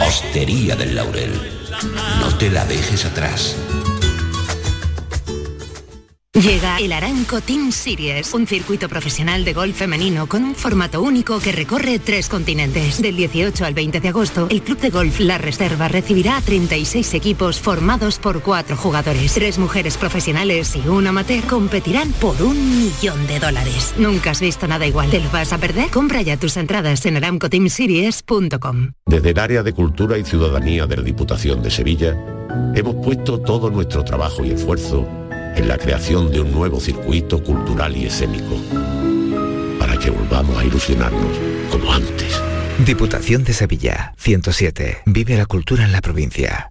Hostería del Laurel, no te la dejes atrás. Llega el Aranco Team Series, un circuito profesional de golf femenino con un formato único que recorre tres continentes. Del 18 al 20 de agosto, el Club de Golf La Reserva recibirá a 36 equipos formados por cuatro jugadores. Tres mujeres profesionales y un amateur competirán por un millón de dólares. Nunca has visto nada igual. ¿Te lo vas a perder? Compra ya tus entradas en aramcoteamseries.com. Desde el área de Cultura y Ciudadanía de la Diputación de Sevilla, hemos puesto todo nuestro trabajo y esfuerzo en la creación de un nuevo circuito cultural y escénico, para que volvamos a ilusionarnos como antes. Diputación de Sevilla, 107. Vive la cultura en la provincia.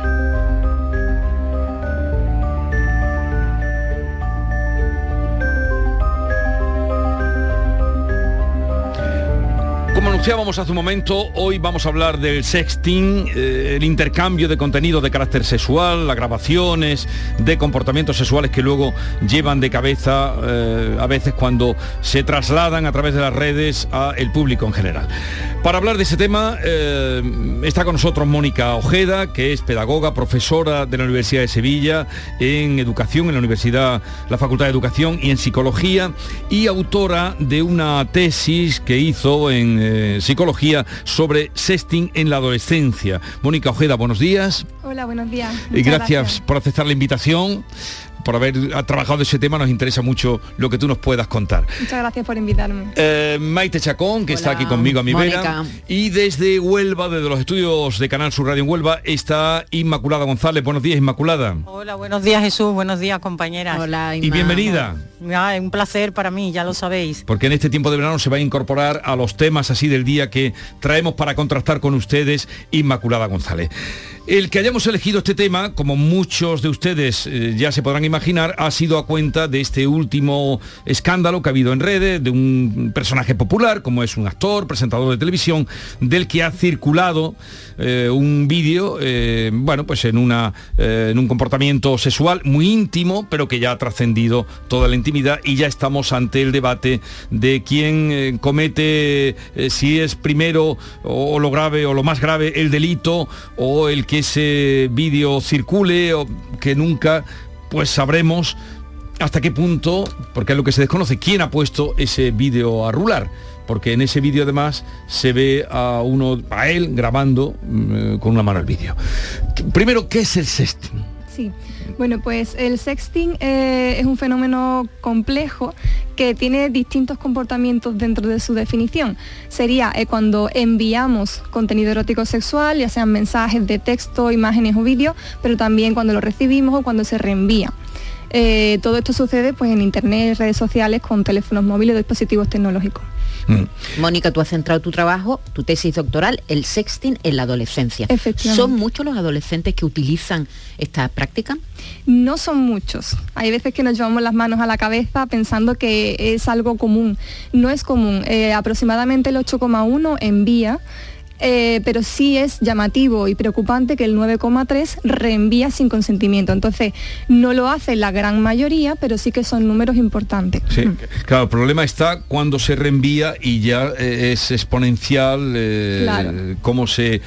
Como anunciábamos hace un momento, hoy vamos a hablar del sexting, eh, el intercambio de contenido de carácter sexual, las grabaciones de comportamientos sexuales que luego llevan de cabeza eh, a veces cuando se trasladan a través de las redes al público en general. Para hablar de ese tema eh, está con nosotros Mónica Ojeda, que es pedagoga, profesora de la Universidad de Sevilla en educación, en la Universidad, la Facultad de Educación y en psicología y autora de una tesis que hizo en eh, psicología sobre sexting en la adolescencia. Mónica Ojeda, buenos días. Hola, buenos días. Y gracias, por aceptar la invitación, por haber ha trabajado ese tema. Nos interesa mucho lo que tú nos puedas contar. Muchas gracias por invitarme. Eh, Maite Chacón, que está aquí conmigo a mi vera. Mónica. Y desde Huelva, desde los estudios de Canal Sur Radio en Huelva, está Inmaculada González. Buenos días, Inmaculada. Hola, buenos días Jesús, buenos días compañeras. Hola, Y bienvenida. un placer para mí, ya lo sabéis. Porque en este tiempo de verano se va a incorporar a los temas así del día que traemos para contrastar con ustedes Inmaculada González. El que hayamos elegido este tema, como muchos de ustedes eh, ya se podrán imaginar, ha sido a cuenta de este último escándalo que ha habido en redes, de un personaje popular, como es un actor, presentador de televisión, del que ha circulado eh, un vídeo, eh, bueno, pues en, una, eh, en un comportamiento sexual muy íntimo, pero que ya ha trascendido toda la intimidad y ya estamos ante el debate de quién comete, si es primero o, lo grave o lo más grave el delito o el que ese vídeo circule o que nunca pues sabremos hasta qué punto, porque es lo que se desconoce, quién ha puesto ese vídeo a rular porque en ese vídeo además se ve a uno, a él grabando mm, con una mano el vídeo. Primero, ¿qué es el sexting? Sí, bueno, pues el sexting eh, es un fenómeno complejo que tiene distintos comportamientos dentro de su definición. Sería eh, cuando enviamos contenido erótico sexual, ya sean mensajes de texto, imágenes o vídeos, pero también cuando lo recibimos o cuando se reenvía. Eh, todo esto sucede pues, en internet, redes sociales, con teléfonos móviles, dispositivos tecnológicos. Mm. Mónica, tú has centrado tu trabajo, tu tesis doctoral, el sexting en la adolescencia. ¿Son muchos los adolescentes que utilizan esta práctica? No son muchos. Hay veces que nos llevamos las manos a la cabeza pensando que es algo común. No es común. Eh, aproximadamente el 8,1 envía eh, pero sí es llamativo y preocupante que el 9,3 reenvía sin consentimiento. Entonces, no lo hace la gran mayoría, pero sí que son números importantes. Sí, claro, el problema está cuando se reenvía y ya eh, es exponencial eh, cómo se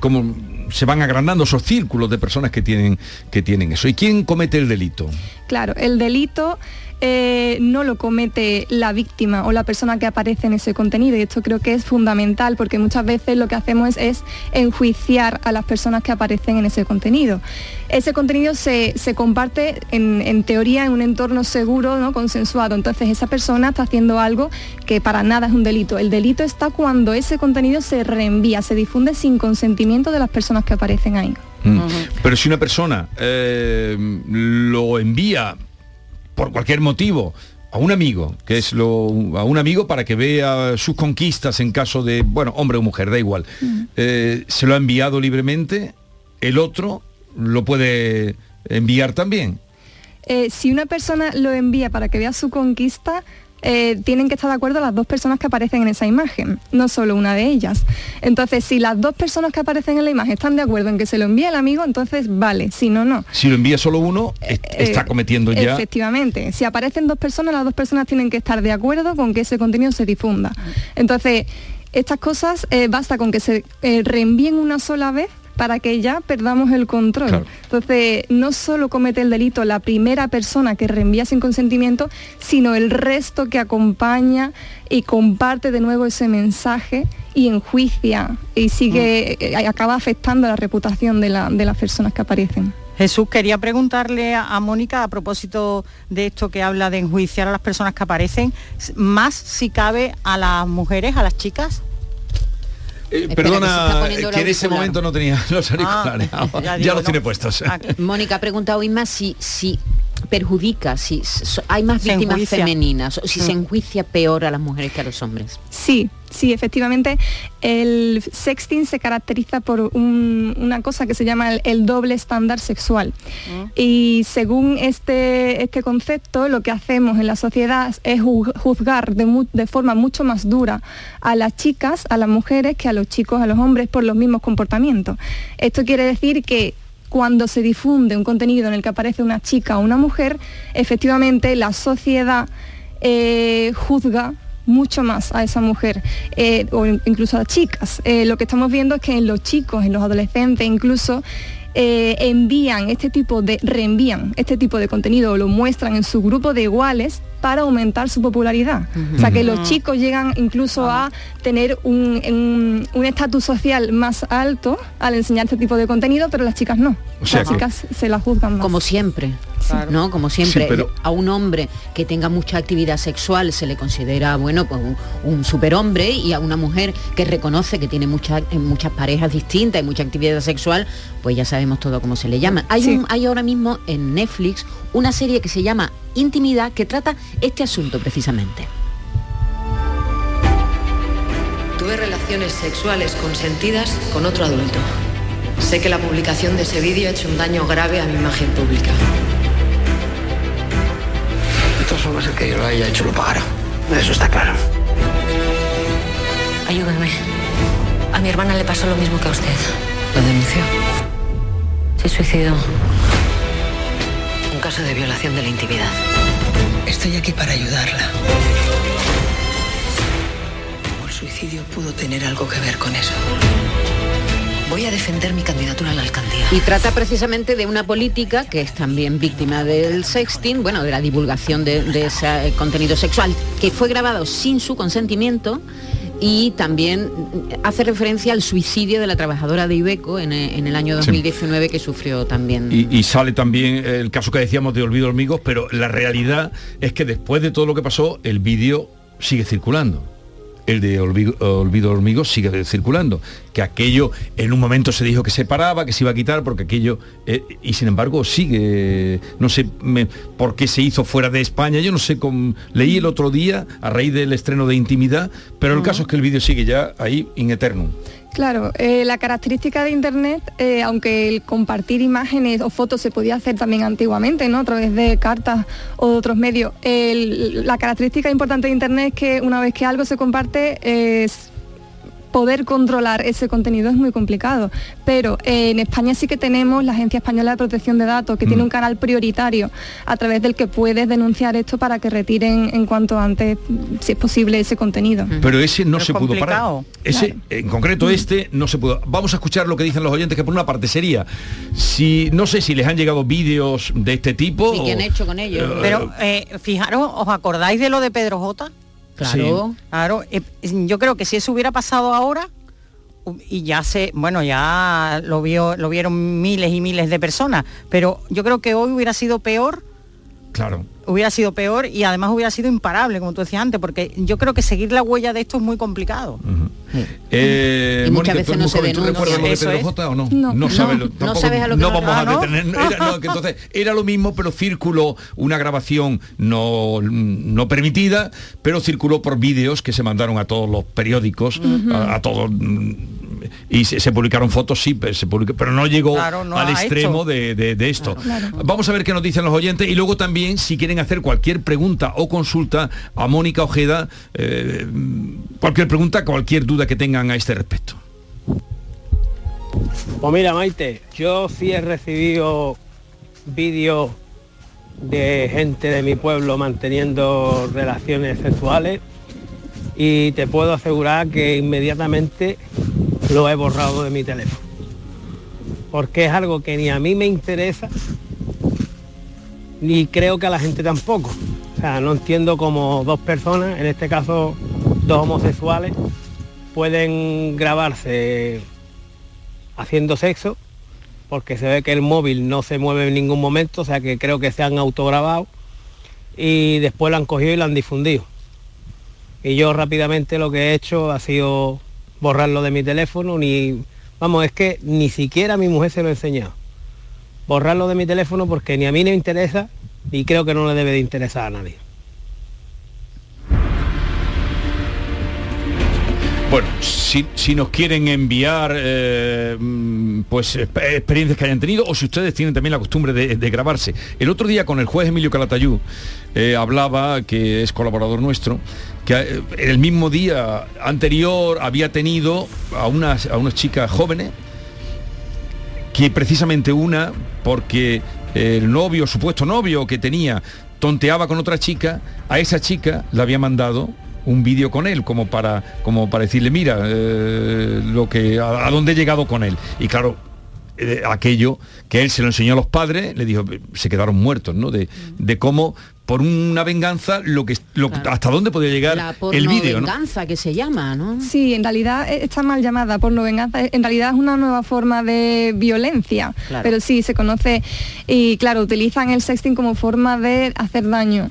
cómo se van agrandando esos círculos de personas que tienen que tienen eso. ¿Y quién comete el delito? Claro, el delito eh, no lo comete la víctima o la persona que aparece en ese contenido. Y esto creo que es fundamental porque muchas veces lo que hacemos es, enjuiciar a las personas que aparecen en ese contenido. Ese contenido se, comparte en, teoría en un entorno seguro, ¿no? consensuado. Entonces esa persona está haciendo algo que para nada es un delito. El delito está cuando ese contenido se reenvía, se difunde sin consentimiento de las personas que aparecen ahí. Mm. Pero si una persona eh, lo envía por cualquier motivo a un amigo, que es lo, a un amigo para que vea sus conquistas en caso de, bueno, hombre o mujer, da igual. Eh, se lo ha enviado libremente, el otro lo puede enviar también. Eh, si una persona lo envía para que vea su conquista, eh, tienen que estar de acuerdo las dos personas que aparecen en esa imagen, no solo una de ellas. Entonces, si las dos personas que aparecen en la imagen están de acuerdo en que se lo envíe el amigo, entonces vale, si no, no. Si lo envía solo uno, eh, está cometiendo ya... Efectivamente, si aparecen dos personas, las dos personas tienen que estar de acuerdo con que ese contenido se difunda. Entonces, estas cosas eh, basta con que se reenvíen una sola vez para que ya perdamos el control. Entonces, no solo comete el delito la primera persona que reenvía sin consentimiento, sino el resto que acompaña y comparte de nuevo ese mensaje y enjuicia y sigue, mm. eh, acaba afectando la reputación de, las personas que aparecen. Jesús, quería preguntarle a, a, Mónica a propósito de esto que habla de enjuiciar a las personas que aparecen, más si cabe a las mujeres, a las chicas. Eh, perdona, que, en ese momento no tenía los ah, auriculares. ya, los tiene puestos. Ah, Mónica ha preguntado Inma si, si perjudica, si hay más víctimas femeninas, o si se mm. enjuicia peor a las mujeres que a los hombres. Sí, sí, efectivamente, el sexting se caracteriza por una cosa que se llama el, doble estándar sexual. Mm. Y según este, este concepto, lo que hacemos en la sociedad es juzgar de, de forma mucho más dura a las chicas, a las mujeres, que a los chicos, a los hombres, por los mismos comportamientos. Esto quiere decir que cuando se difunde un contenido en el que aparece una chica o una mujer, efectivamente la sociedad eh, juzga mucho más a esa mujer eh, o incluso a las chicas. Eh, lo que estamos viendo es que en los chicos, en los adolescentes incluso, envían este tipo de, reenvían este tipo de contenido o lo muestran en su grupo de iguales para aumentar su popularidad. O sea que los chicos llegan incluso a tener un estatus social más alto al enseñar este tipo de contenido, pero las chicas no. las chicas se las juzgan más. Como siempre. ¿no? Como siempre, a un hombre que tenga mucha actividad sexual se le considera, bueno, pues un, superhombre y a una mujer que reconoce que tiene muchas muchas parejas distintas y mucha actividad sexual, pues ya sabemos todo cómo se le llama. Hay, hay ahora mismo en Netflix una serie que se llama Intimidad que trata este asunto precisamente. Tuve relaciones sexuales consentidas con otro adulto. Sé que la publicación de ese vídeo ha hecho un daño grave a mi imagen pública. De todas formas, el que yo lo haya hecho lo pagará. Eso está claro. Ayúdame. A mi hermana le pasó lo mismo que a usted. Lo denunció. Se suicidó caso de violación de la intimidad. Estoy aquí para ayudarla. ¿Cómo el suicidio pudo tener algo que ver con eso? Voy a defender mi candidatura a la alcaldía. Y trata precisamente de una política que es también víctima del sexting, bueno, de la divulgación de, ese contenido sexual, que fue grabado sin su consentimiento y también hace referencia al suicidio de la trabajadora de Ibeco en, el año 2019 que sufrió también. Y, sale también el caso que decíamos de Olvido Hormigos, pero la realidad es que después de todo lo que pasó, el vídeo sigue circulando el de Olvido, Hormigo sigue circulando, que aquello en un momento se dijo que se paraba, que se iba a quitar, porque aquello, eh, y sin embargo sigue, no sé por qué se hizo fuera de España, yo no sé, leí el otro día a raíz del estreno de Intimidad, pero el caso es que el vídeo sigue ya ahí in eternum. Claro, eh, la característica de Internet, eh, aunque el compartir imágenes o fotos se podía hacer también antiguamente, ¿no? a través de cartas o de otros medios, la característica importante de Internet es que una vez que algo se comparte, es poder controlar ese contenido es muy complicado. Pero eh, en España sí que tenemos la Agencia Española de Protección de Datos, que tiene mm. un canal prioritario a través del que puedes denunciar esto para que retiren en cuanto antes, si es posible, ese contenido. Pero ese no se pudo parar. Ese, en concreto mm. este, no se pudo. Vamos a escuchar lo que dicen los oyentes, que por una parte sería, si no sé si les han llegado vídeos de este tipo. ¿Y qué han hecho con ellos? Eh, Pero eh, fijaros, ¿os acordáis de lo de Pedro J? Claro. Claro, eh, yo creo que si eso hubiera pasado ahora, y ya se, bueno, ya lo vio, lo vieron miles y miles de personas, pero yo creo que hoy hubiera sido peor. Claro hubiera sido peor y además hubiera sido imparable, como tú decías antes, porque yo creo que seguir la huella de esto es muy complicado. Eh, y muchas veces no se denuncia. Lo de Pedro J, o no? No, no, sabes, no sabes a lo que no vamos a detener. Era, entonces, era lo mismo, pero circuló una grabación no, no permitida, pero circuló por vídeos que se mandaron a todos los periódicos, a, todos y se, publicaron fotos, sí, pero, se pero no llegó al extremo de, esto. Vamos a ver qué nos dicen los oyentes y luego también si quieren hacer cualquier pregunta o consulta a Mónica Ojeda, eh, cualquier pregunta, cualquier duda que tengan a este respecto. Pues mira, Maite, yo sí he recibido vídeos de gente de mi pueblo manteniendo relaciones sexuales y te puedo asegurar que inmediatamente lo he borrado de mi teléfono. Porque es algo que ni a mí me interesa ni creo que a la gente tampoco. O sea, no entiendo cómo dos personas, en este caso dos homosexuales, pueden grabarse haciendo sexo, porque se ve que el móvil no se mueve en ningún momento, o sea que creo que se han autograbado y después lo han cogido y lo han difundido. Y yo rápidamente lo que he hecho ha sido borrarlo de mi teléfono, ni, vamos, es que ni siquiera mi mujer se lo ha enseñado borrarlo de mi teléfono porque ni a mí me interesa y creo que no le debe de interesar a nadie. Bueno, si, nos quieren enviar eh, mm, pues experiencias que hayan tenido o si ustedes tienen también la costumbre de, grabarse. El otro día con el juez Emilio Calatayú eh, hablaba, que es colaborador nuestro, que eh, el mismo día anterior había tenido a unas, a unas chicas jóvenes que precisamente una, porque el novio, supuesto novio que tenía, tonteaba con otra chica, a esa chica le había mandado un vídeo con él como para como para decirle mira eh, lo que a, dónde he llegado con él y claro eh, aquello que él se lo enseñó a los padres le dijo se quedaron muertos no de, de cómo por una venganza lo que hasta dónde podía llegar el vídeo venganza que se llama no sí en realidad e, está mal llamada porno venganza en realidad es una nueva forma de violencia pero sí se conoce y claro utilizan el sexting como forma de hacer daño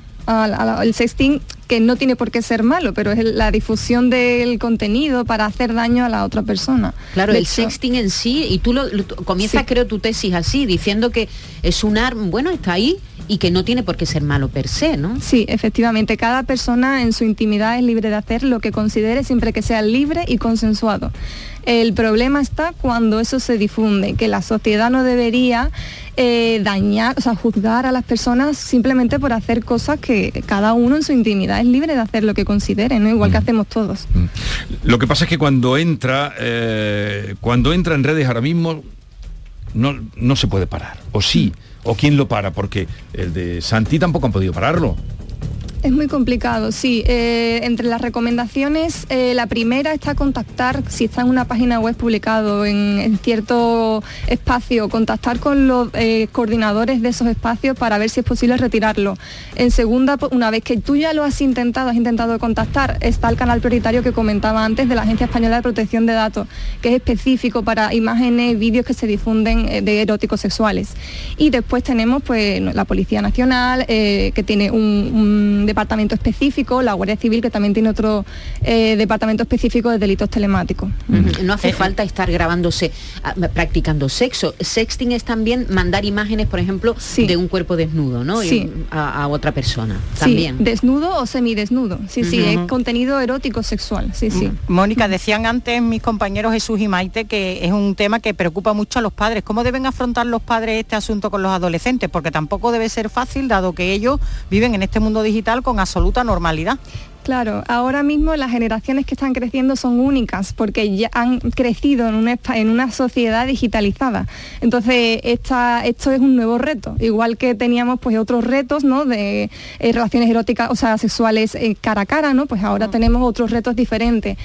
el sexting que no tiene por qué ser malo, pero es la difusión del contenido para hacer daño a la otra persona. Claro, el sexting en sí, y tú lo, comienzas creo tu tesis así, diciendo que es un arma, bueno, está ahí, y que no tiene por qué ser malo per se, ¿no? Sí, efectivamente, cada persona en su intimidad es libre de hacer lo que considere siempre que sea libre y consensuado. El problema está cuando eso se difunde, que la sociedad no debería eh, dañar, o sea, juzgar a las personas simplemente por hacer cosas que cada uno en su intimidad es libre de hacer lo que considere, ¿no? igual que mm. hacemos todos. Mm. Lo que pasa es que cuando entra, eh, cuando entra en redes ahora mismo, no, no se puede parar, o sí. ¿O quién lo para? Porque el de Santi tampoco han podido pararlo. Es muy complicado, sí. Eh, entre las recomendaciones, eh, la primera está contactar, si está en una página web publicado en, cierto espacio, contactar con los eh, coordinadores de esos espacios para ver si es posible retirarlo. En segunda, una vez que tú ya lo has intentado, has intentado contactar, está el canal prioritario que comentaba antes de la Agencia Española de Protección de Datos, que es específico para imágenes, vídeos que se difunden de eróticos sexuales. Y después tenemos pues la Policía Nacional, que tiene un departamento específico, la Guardia Civil, que también tiene otro eh, departamento específico de delitos telemáticos. No hace eh, falta estar grabándose, ah, practicando sexo. Sexting es también mandar imágenes, por ejemplo, de un cuerpo desnudo, ¿no? A, otra persona. También. desnudo o semidesnudo. Sí, sí, es contenido erótico sexual. Sí, sí. Mónica, decían antes mis compañeros Jesús y Maite que es un tema que preocupa mucho a los padres. ¿Cómo deben afrontar los padres este asunto con los adolescentes? Porque tampoco debe ser fácil, dado que ellos viven en este mundo digital con absoluta normalidad. Claro, ahora mismo las generaciones que están creciendo son únicas porque ya han crecido en una, en una sociedad digitalizada. Entonces, esta, esto es un nuevo reto, igual que teníamos pues otros retos ¿no? de eh, relaciones eróticas, o sea, sexuales eh, cara a cara, ¿no? Pues ahora mm. tenemos otros retos diferentes.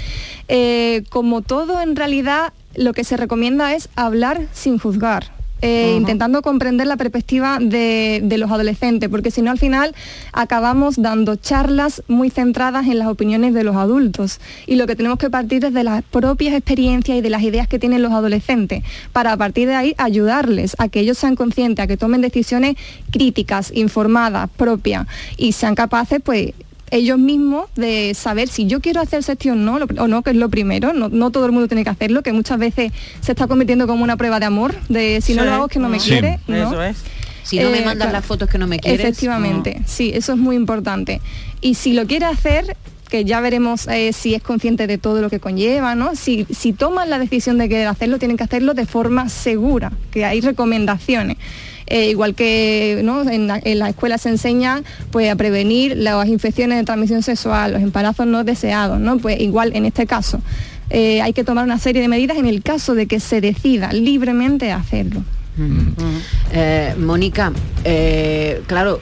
Eh, como todo, en realidad, lo que se recomienda es hablar sin juzgar. Eh, intentando comprender la perspectiva de, los adolescentes, porque si no al final acabamos dando charlas muy centradas en las opiniones de los adultos. Y lo que tenemos que partir es de las propias experiencias y de las ideas que tienen los adolescentes, para a partir de ahí ayudarles a que ellos sean conscientes, a que tomen decisiones críticas, informadas, propias, y sean capaces pues ellos mismos de saber si yo quiero hacer sexting no, o no, que es lo primero, no, todo el mundo tiene que hacerlo, que muchas veces se está convirtiendo como una prueba de amor, de si no lo hago es que no me quiere. Eso es. Si no me eh, mandas las fotos que no me quieres. Efectivamente, sí, eso es muy importante. Y si lo quiere hacer, que ya veremos eh, si es consciente de todo lo que conlleva, ¿no? Si, si toman la decisión de querer hacerlo, tienen que hacerlo de forma segura, que hay recomendaciones. Eh, igual que en, la, escuela se enseña pues, a prevenir las infecciones de transmisión sexual, los embarazos no deseados, ¿no? pues igual en este caso. Eh, hay que tomar una serie de medidas en el caso de que se decida libremente hacerlo. Eh, Mónica, claro,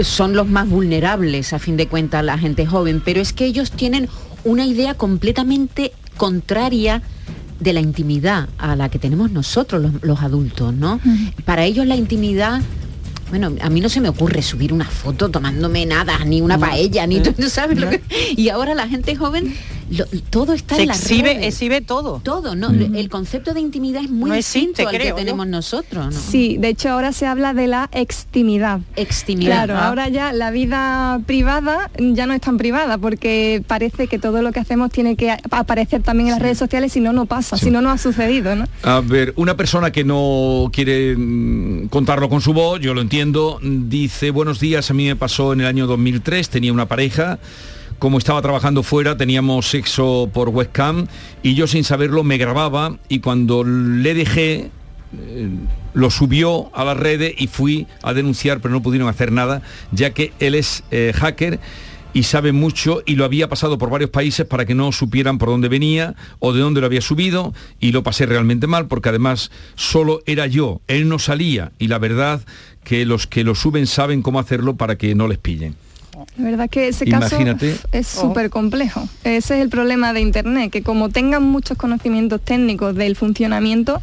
son los más vulnerables a fin de cuentas la gente joven, pero es que ellos tienen una idea completamente contraria de la intimidad a la que tenemos nosotros los, adultos, ¿no? Para ellos la intimidad bueno, a mí no se me ocurre subir una foto tomándome nada, ni una paella, ni tú sabes lo que... Y ahora la gente joven todo está en la exhibe, exhibe todo. Todo, ¿no? El concepto de intimidad es muy distinto al que tenemos nosotros, ¿no? Sí, de hecho ahora se habla de la extimidad. Extimidad. Claro, ahora ya la vida privada ya no es tan privada porque parece que todo lo que hacemos tiene que aparecer también en las redes sociales si no, no pasa, si no, no ha sucedido, ¿no? A ver, una persona que no quiere mm, contarlo con su voz, yo lo entiendo, dice, buenos días, a mí me pasó en el año 2003, tenía una pareja, como estaba trabajando fuera, teníamos sexo por webcam y yo sin saberlo me grababa y cuando le dejé, eh, lo subió a las redes y fui a denunciar, pero no pudieron hacer nada, ya que él es eh, hacker y sabe mucho y lo había pasado por varios países para que no supieran por dónde venía o de dónde lo había subido y lo pasé realmente mal porque además solo era yo, él no salía y la verdad que los que lo suben saben cómo hacerlo para que no les pillen. La verdad que ese caso es súper complejo. Ese es el problema de Internet, que como tengan muchos conocimientos técnicos del funcionamiento,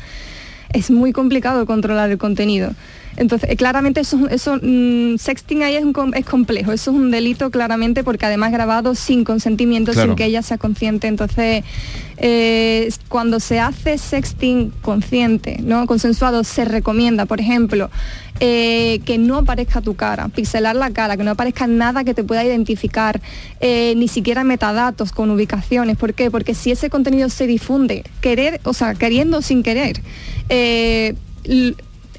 es muy complicado controlar el contenido. Entonces, eh, claramente eso, eso mm, sexting ahí es, es, complejo, eso es un delito claramente porque además grabado sin consentimiento, sin que ella sea consciente. Entonces, eh, cuando se hace sexting consciente, ¿no? consensuado, se recomienda, por ejemplo, eh, que no aparezca tu cara, pixelar la cara, que no aparezca nada que te pueda identificar, ni siquiera metadatos con ubicaciones. ¿Por qué? Porque si ese contenido se difunde, querer, o sea, queriendo sin querer,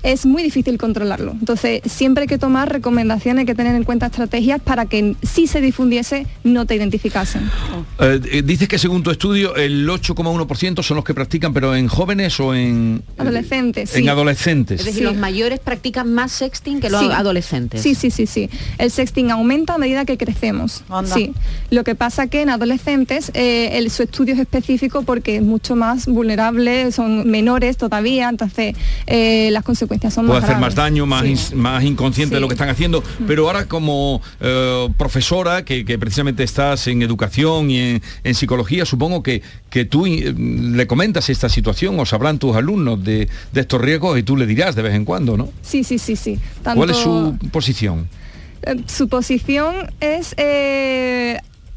es muy difícil controlarlo. Entonces, siempre hay que tomar recomendaciones, hay que tener en cuenta estrategias para que si se difundiese no te identificasen. Eh, eh, dices que según tu estudio el 8,1% son los que practican, pero en jóvenes o en... Adolescentes. En adolescentes. Es decir, los mayores practican más sexting que los adolescentes. Sí, sí, sí, sí. El sexting aumenta a medida que crecemos. Sí. Lo que pasa que en adolescentes eh, el, su estudio es específico porque es mucho más vulnerable, son menores todavía, entonces las consecuencias consecuencias son Puede más hacer graves. más daño, más, Sí. más inconsciente de lo que están haciendo. Pero ahora como eh, profesora, que, que precisamente estás en educación y en, en psicología, supongo que, que tú eh, le comentas esta situación o sabrán tus alumnos de, de estos riesgos y tú le dirás de vez en cuando, ¿no? Sí, sí, sí, sí. ¿Cuál es Tanto- su posición? Eh, su posición es,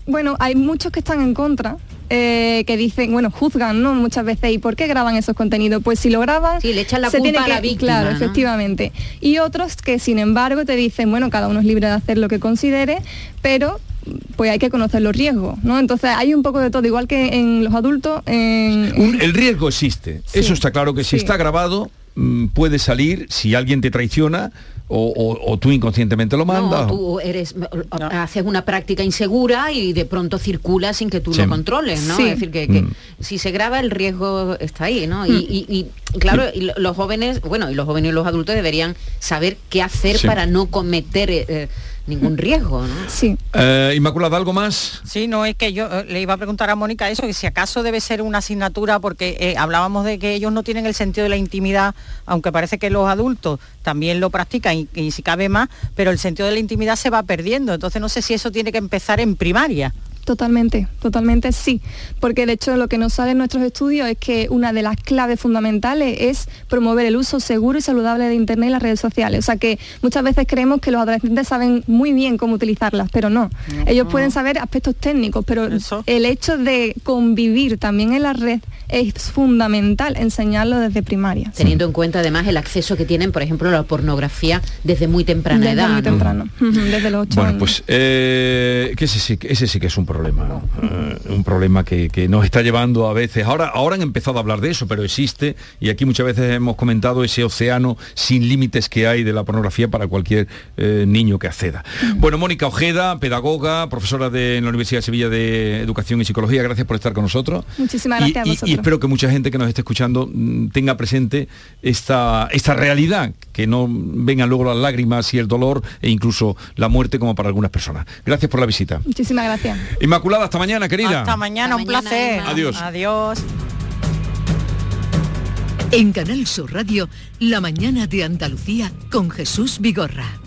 bueno, hay muchos que están en contra. Eh, que dicen, bueno, juzgan, ¿no? Muchas veces, ¿y por qué graban esos contenidos? Pues si lo graban, Sí, le echan la se culpa tiene a que, la víctima, Claro, ¿no? efectivamente. Y otros que, sin embargo, te dicen, bueno, cada uno es libre de hacer lo que considere, pero pues hay que conocer los riesgos, ¿no? Entonces hay un poco de todo, igual que en los adultos, en, Un- el riesgo existe. Eso está claro que si sí. está grabado mm, puede salir si alguien te traiciona o, o- o tú inconscientemente lo mandas. No, o- tú eres, haces una práctica insegura y de pronto circula sin que tú Sí. lo controles, ¿no? Sí. Es decir, que, que Mm. si se graba el riesgo está ahí, ¿no? Y, y- y, claro, y los jóvenes, bueno, y los jóvenes y los adultos deberían saber qué hacer Sí. para no cometer eh, ningún riesgo, ¿no? Sí. Eh, Inmaculada, ¿algo más? Sí, no es que yo eh, le iba a preguntar a Mónica eso, que si acaso debe ser una asignatura, porque eh, hablábamos de que ellos no tienen el sentido de la intimidad, aunque parece que los adultos también lo practican y, y si cabe más, pero el sentido de la intimidad se va perdiendo. Entonces no sé si eso tiene que empezar en primaria. Totalmente, totalmente sí, porque de hecho lo que nos sale en nuestros estudios es que una de las claves fundamentales es promover el uso seguro y saludable de Internet y las redes sociales. O sea que muchas veces creemos que los adolescentes saben muy bien cómo utilizarlas, pero no. Ellos pueden saber aspectos técnicos, pero el hecho de convivir también en la red es fundamental enseñarlo desde primaria. Teniendo en cuenta además el acceso que tienen, por ejemplo, a la pornografía desde muy temprana Desde edad. muy ¿no? temprano, desde los ocho Bueno, años. pues eh, que ese, sí, ese sí que es un problema, Eh, un problema que, que nos está llevando a veces. Ahora, ahora han empezado a hablar de eso, pero existe y aquí muchas veces hemos comentado ese océano sin límites que hay de la pornografía para cualquier eh, niño que acceda. Bueno, Mónica Ojeda, pedagoga, profesora de en la Universidad de Sevilla de Educación y Psicología, gracias por estar con nosotros. Muchísimas Y- gracias a y, vosotros. y espero que mucha gente que nos esté escuchando mm, tenga presente esta, esta realidad, que no vengan luego las lágrimas y el dolor e incluso la muerte como para algunas personas. Gracias por la visita. Muchísimas gracias. Inmaculada, hasta mañana, querida. Hasta mañana, un placer. Adiós. Adiós. En Canal Sur Radio, La mañana de Andalucía con Jesús Vigorra.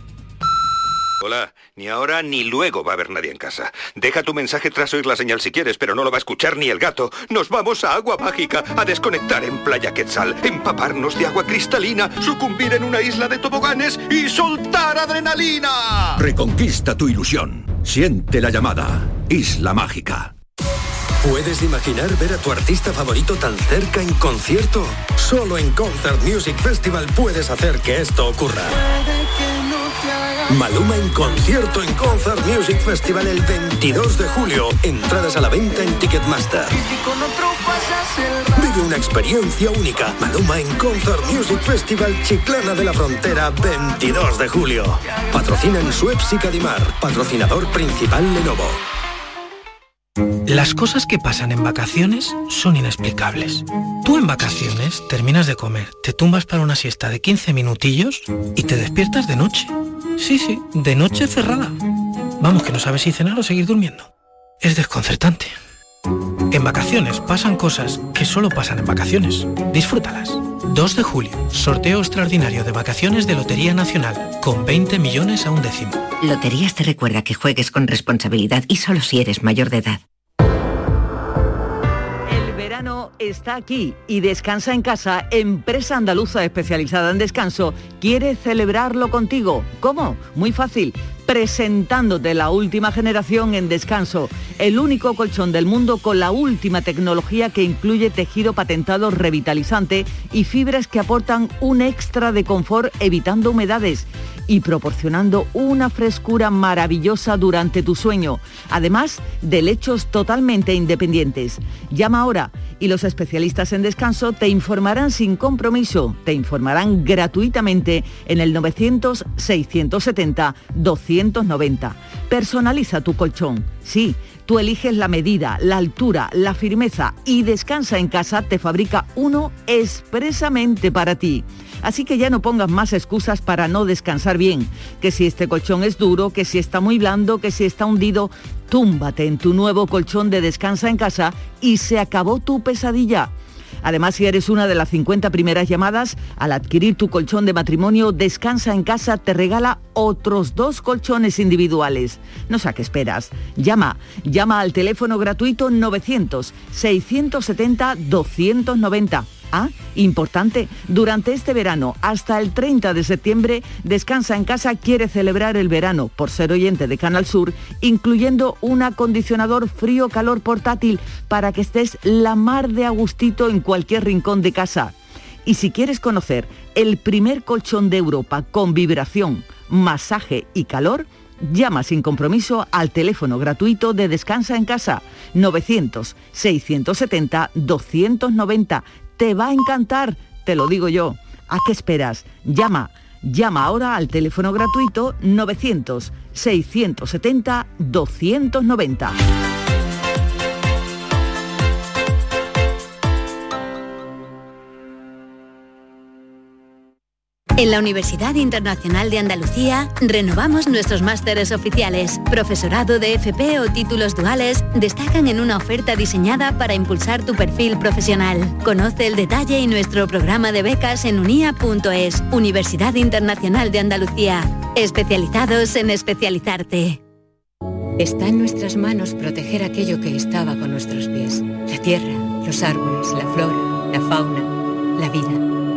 Hola, ni ahora ni luego va a haber nadie en casa. Deja tu mensaje tras oír la señal si quieres, pero no lo va a escuchar ni el gato. Nos vamos a Agua Mágica, a desconectar en Playa Quetzal, empaparnos de agua cristalina, sucumbir en una isla de toboganes y soltar adrenalina. Reconquista tu ilusión. Siente la llamada. Isla Mágica. ¿Puedes imaginar ver a tu artista favorito tan cerca en concierto? Solo en Concert Music Festival puedes hacer que esto ocurra. Maluma en concierto en Concert Music Festival el 22 de julio. Entradas a la venta en Ticketmaster. Vive una experiencia única. Maluma en Concert Music Festival Chiclana de la Frontera 22 de julio. Patrocinan Suez y Cadimar. Patrocinador principal Lenovo. Las cosas que pasan en vacaciones son inexplicables. Tú en vacaciones terminas de comer, te tumbas para una siesta de 15 minutillos y te despiertas de noche. Sí, sí, de noche cerrada. Vamos, que no sabes si cenar o seguir durmiendo. Es desconcertante. En vacaciones pasan cosas que solo pasan en vacaciones. Disfrútalas. 2 de julio, sorteo extraordinario de vacaciones de Lotería Nacional, con 20 millones a un décimo. Loterías te recuerda que juegues con responsabilidad y solo si eres mayor de edad. Está aquí y Descansa en Casa, empresa andaluza especializada en descanso, quiere celebrarlo contigo. ¿Cómo? Muy fácil. Presentándote la última generación en descanso, el único colchón del mundo con la última tecnología que incluye tejido patentado revitalizante y fibras que aportan un extra de confort evitando humedades y proporcionando una frescura maravillosa durante tu sueño, además de lechos totalmente independientes. Llama ahora y los especialistas en descanso te informarán sin compromiso, te informarán gratuitamente en el 900-670-290. Personaliza tu colchón. Sí, tú eliges la medida, la altura, la firmeza y Descansa en casa te fabrica uno expresamente para ti. Así que ya no pongas más excusas para no descansar bien. Que si este colchón es duro, que si está muy blando, que si está hundido, túmbate en tu nuevo colchón de descansa en casa y se acabó tu pesadilla. Además, si eres una de las 50 primeras llamadas, al adquirir tu colchón de matrimonio, Descansa en casa te regala otros dos colchones individuales. No sé a qué esperas. Llama, llama al teléfono gratuito 900 670 290 Ah, importante, durante este verano hasta el 30 de septiembre, Descansa en casa quiere celebrar el verano por ser oyente de Canal Sur, incluyendo un acondicionador frío-calor portátil para que estés la mar de agustito en cualquier rincón de casa. Y si quieres conocer el primer colchón de Europa con vibración, masaje y calor, llama sin compromiso al teléfono gratuito de Descansa en casa 900 670 290 te va a encantar, te lo digo yo. ¿A qué esperas? Llama, llama ahora al teléfono gratuito 900 670 290. En la Universidad Internacional de Andalucía renovamos nuestros másteres oficiales. Profesorado de FP o títulos duales destacan en una oferta diseñada para impulsar tu perfil profesional. Conoce el detalle y nuestro programa de becas en unia.es, Universidad Internacional de Andalucía. Especializados en especializarte. Está en nuestras manos proteger aquello que estaba con nuestros pies. La tierra, los árboles, la flora, la fauna, la vida.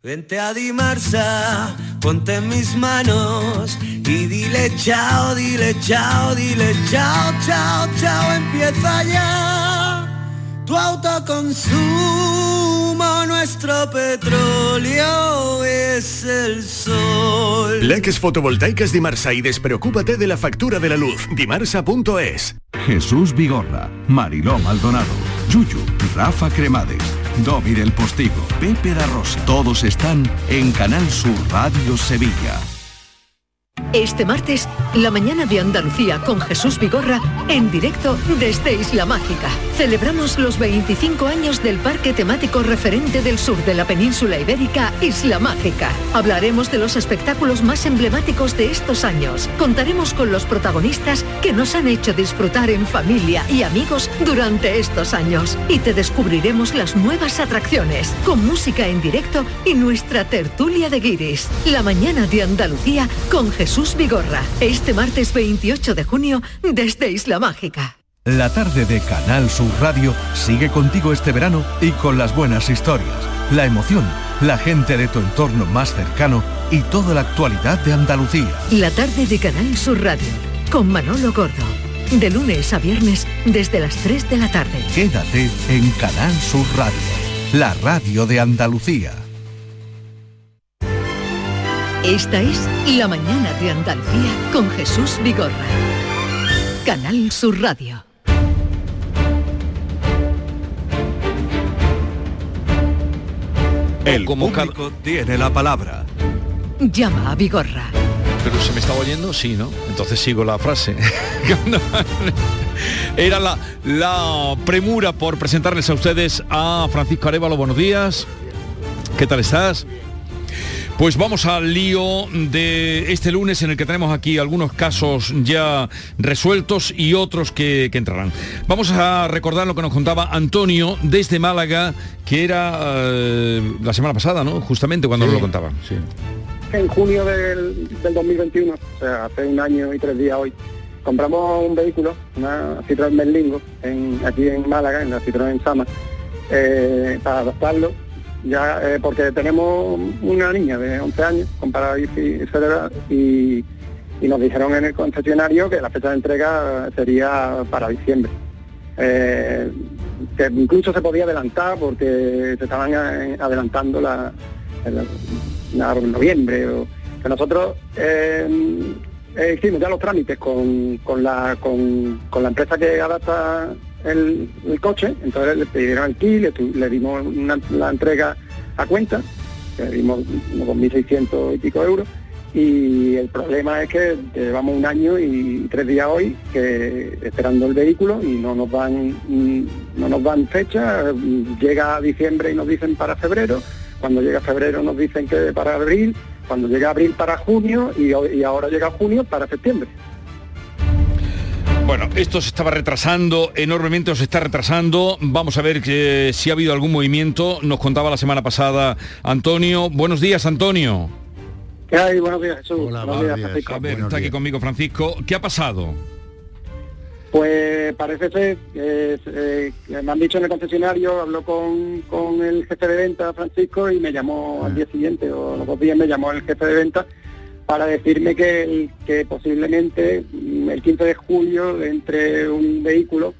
Vente a Dimarsa, ponte en mis manos y dile chao, dile chao, dile chao, chao, chao, empieza ya tu autoconsumo, nuestro petróleo es el sol. Leques fotovoltaicas Dimarsa y despreocúpate de la factura de la luz. Dimarsa.es. Jesús Vigorra, Mariló Maldonado, Yuyu, Rafa Cremades. Domi del Postigo, Pepe da Rosa. Todos están en Canal Sur Radio Sevilla. Este martes, la mañana de Andalucía con Jesús Vigorra en directo desde Isla Mágica. Celebramos los 25 años del parque temático referente del sur de la península ibérica, Isla Mágica. Hablaremos de los espectáculos más emblemáticos de estos años. Contaremos con los protagonistas que nos han hecho disfrutar en familia y amigos durante estos años. Y te descubriremos las nuevas atracciones, con música en directo y nuestra tertulia de guiris. La mañana de Andalucía con Jesús Vigorra, este martes 28 de junio desde Isla Mágica. La tarde de Canal Sur Radio sigue contigo este verano y con las buenas historias, la emoción, la gente de tu entorno más cercano y toda la actualidad de Andalucía. La tarde de Canal Sur Radio con Manolo Gordo. De lunes a viernes desde las 3 de la tarde. Quédate en Canal Sur Radio, la radio de Andalucía. Esta es La Mañana de Andalucía con Jesús Vigorra. Canal Sur Radio. El público tiene la palabra. Llama a Vigorra. Pero se me estaba oyendo, sí, ¿no? Entonces sigo la frase. Era la, la premura por presentarles a ustedes a Francisco Arevalo. Buenos días. ¿Qué tal estás? Pues vamos al lío de este lunes en el que tenemos aquí algunos casos ya resueltos y otros que, que entrarán. Vamos a recordar lo que nos contaba Antonio desde Málaga, que era eh, la semana pasada, ¿no? Justamente cuando nos lo contaba. Sí. En junio del, del 2021, o sea, hace un año y tres días hoy, compramos un vehículo, una Citroën Berlingo, en, aquí en Málaga, en la Citroën Sama, eh, para adaptarlo, ya eh, porque tenemos una niña de 11 años con parálisis cerebral y, nos dijeron en el concesionario que la fecha de entrega sería para diciembre. Eh, que incluso se podía adelantar porque se estaban eh, adelantando la, noviembre. O, que nosotros eh, hicimos ya los trámites con, con la, con, con la empresa que adapta el, coche, entonces le pidieron kit, le, le dimos la entrega a cuenta, le dimos unos 2.600 y pico euros, y el problema es que llevamos un año y tres días hoy que esperando el vehículo y no nos dan no nos dan fecha, llega diciembre y nos dicen para febrero, cuando llega febrero nos dicen que para abril, cuando llega abril para junio y ahora llega junio para septiembre. Bueno, esto se estaba retrasando enormemente, se está retrasando. Vamos a ver que si ha habido algún movimiento. Nos contaba la semana pasada Antonio. Buenos días, Antonio. ¿Qué hay? Buenos días, Jesús. buenos días, Francisco. A ver, está aquí conmigo Francisco. ¿Qué ha pasado? Pues parece ser, que, eh, que me han dicho en el concesionario, habló con, con el jefe de venta, Francisco, y me llamó al día siguiente o los dos días me llamó el jefe de venta para decirme que, que posiblemente mm, el 15 de julio entre un vehículo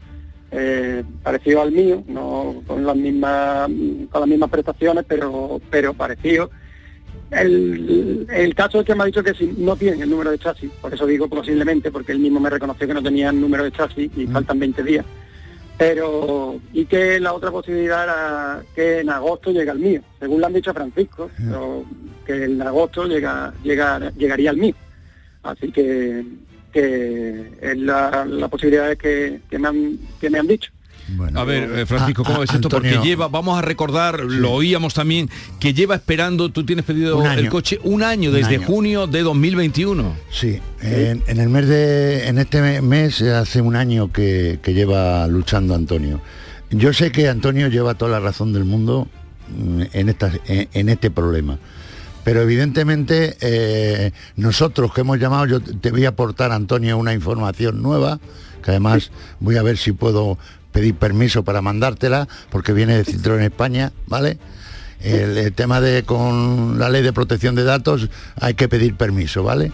eh, parecido al mío, no con las mismas con las mismas prestaciones, pero pero parecido. El, el caso es que me ha dicho que si no tienen el número de chasis, por eso digo posiblemente, porque él mismo me reconoció que no tenía el número de chasis y faltan 20 días. Pero, y que la otra posibilidad era que en agosto llega el mío, según le han dicho a Francisco, pero que en agosto llega, llega, llegaría el mío. Así que, que es la, la posibilidad que, que, me han, que me han dicho. A ver, eh, Francisco, ¿cómo a- es esto? Porque lleva, vamos a recordar, lo oíamos también, que lleva esperando, tú tienes pedido año. el coche un año, Un desde año. junio de 2021. Sí, en, en el mes de, en este mes hace un año que, que lleva luchando Antonio. Yo sé que Antonio lleva toda la razón del mundo mm, en, esta, en, en este problema. Pero evidentemente eh, nosotros que hemos llamado, yo te voy a aportar, Antonio, una información nueva, que además voy a ver si puedo pedir permiso para mandártela, porque viene de Citroën España, ¿vale? El, el tema de con la ley de protección de datos hay que pedir permiso, ¿vale?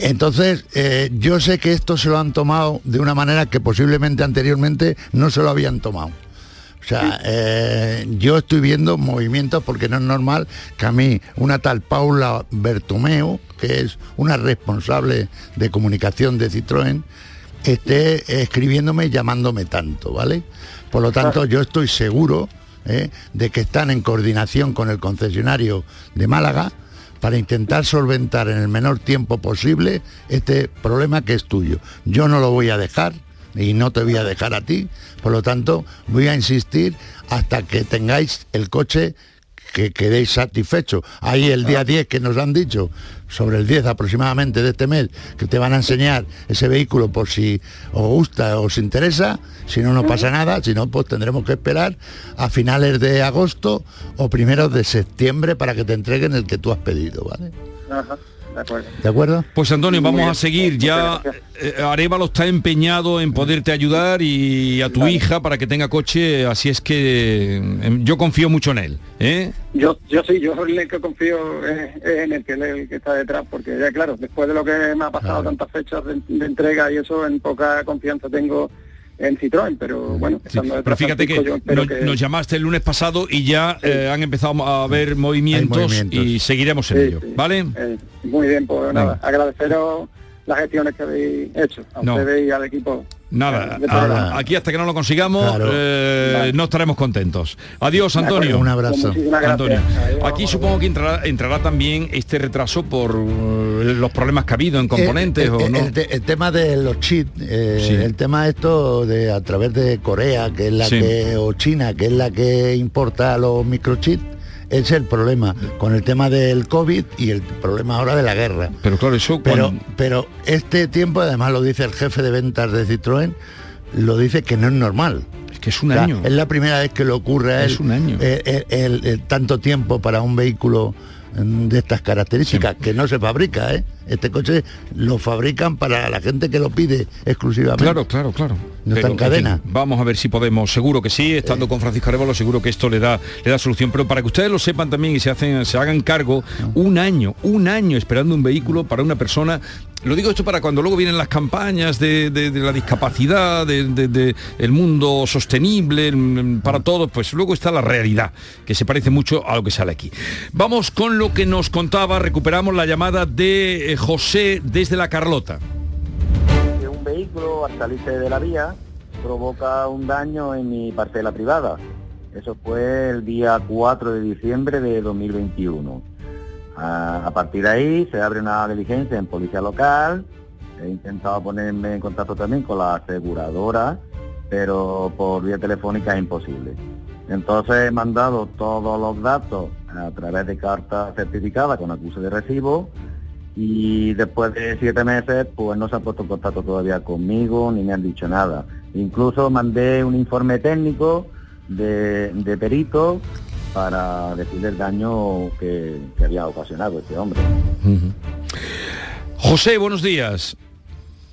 Entonces, eh, yo sé que esto se lo han tomado de una manera que posiblemente anteriormente no se lo habían tomado. O sea, eh, yo estoy viendo movimientos porque no es normal que a mí una tal Paula Bertomeo, que es una responsable de comunicación de Citroën, esté escribiéndome y llamándome tanto, ¿vale? Por lo tanto, yo estoy seguro ¿eh? de que están en coordinación con el concesionario de Málaga para intentar solventar en el menor tiempo posible este problema que es tuyo. Yo no lo voy a dejar y no te voy a dejar a ti, por lo tanto voy a insistir hasta que tengáis el coche que quedéis satisfechos. Ahí el día 10 que nos han dicho, sobre el 10 aproximadamente de este mes, que te van a enseñar ese vehículo por si os gusta o os interesa, si no, no pasa nada, si no, pues tendremos que esperar a finales de agosto o primeros de septiembre para que te entreguen el que tú has pedido, ¿vale? Ajá, de acuerdo. ¿De acuerdo? Pues Antonio, vamos bien. a seguir. Ya eh, Arevalo está empeñado en poderte ayudar y a tu hija para que tenga coche, así es que eh, yo confío mucho en él. ¿eh? Yo, yo sí, yo soy el que confío eh, en el que, el que está detrás, porque ya claro, después de lo que me ha pasado tantas fechas de, de entrega y eso, en poca confianza tengo en Citroën, pero bueno, detrás Pero fíjate que, yo nos, que- nos llamaste el lunes pasado y ya eh, han empezado a haber movimientos, movimientos. y seguiremos en Sí, ello. sí. ¿Vale? Eh, muy bien, pues nada, agradeceros las gestiones que habéis hecho, a No. ustedes y al equipo. Nada, a- aquí hasta que no lo consigamos Claro. eh, Vale. no estaremos contentos. Adiós. Antonio. Un abrazo. Gracias. Antonio. Aquí supongo que entrará, entrará también este retraso por eh, los problemas que ha habido en componentes el, o no. el te- el tema de los chips, eh, Sí. el tema esto de a través de Corea, que es la Sí. que, o China, que es la que importa los microchips, es el problema con el tema del COVID y el problema ahora de la guerra. Pero claro, eso... Pero, pero este tiempo, además lo dice el jefe de ventas de Citroën, lo dice que no es normal. Es que es un año. Es la primera vez que le ocurre a él. Es un año. eh, el- el tanto tiempo para un vehículo mm, de estas características, que no se fabrica, ¿eh? Este coche lo fabrican para la gente que lo pide exclusivamente. Claro, claro, claro. No está en fin, cadena. vamos a ver si podemos, seguro que sí, estando con Francisco Arevalo, seguro que esto le da, le da solución. Pero para que ustedes lo sepan también y se hacen, se hagan cargo, un año, un año esperando un vehículo para una persona. Lo digo esto para cuando luego vienen las campañas de, de- de la discapacidad, de, de- de el mundo sostenible, para todos, pues luego está la realidad, que se parece mucho a lo que sale aquí. Vamos con lo que nos contaba, recuperamos la llamada de eh, José desde la Carlota. Un vehículo al salirse de la vía provoca un daño en mi parcela privada. Eso fue el día 4 de diciembre de 2021. A, a partir de ahí se abre una diligencia en policía local. He intentado ponerme en contacto también con la aseguradora, pero por vía telefónica es imposible. Entonces he mandado todos los datos a través de carta certificada con acuse de recibo y después de siete meses pues no se ha puesto en contacto todavía conmigo ni me han dicho nada. Incluso mandé un informe técnico de, de perito para decirle el daño que, que había ocasionado este hombre. José, buenos días.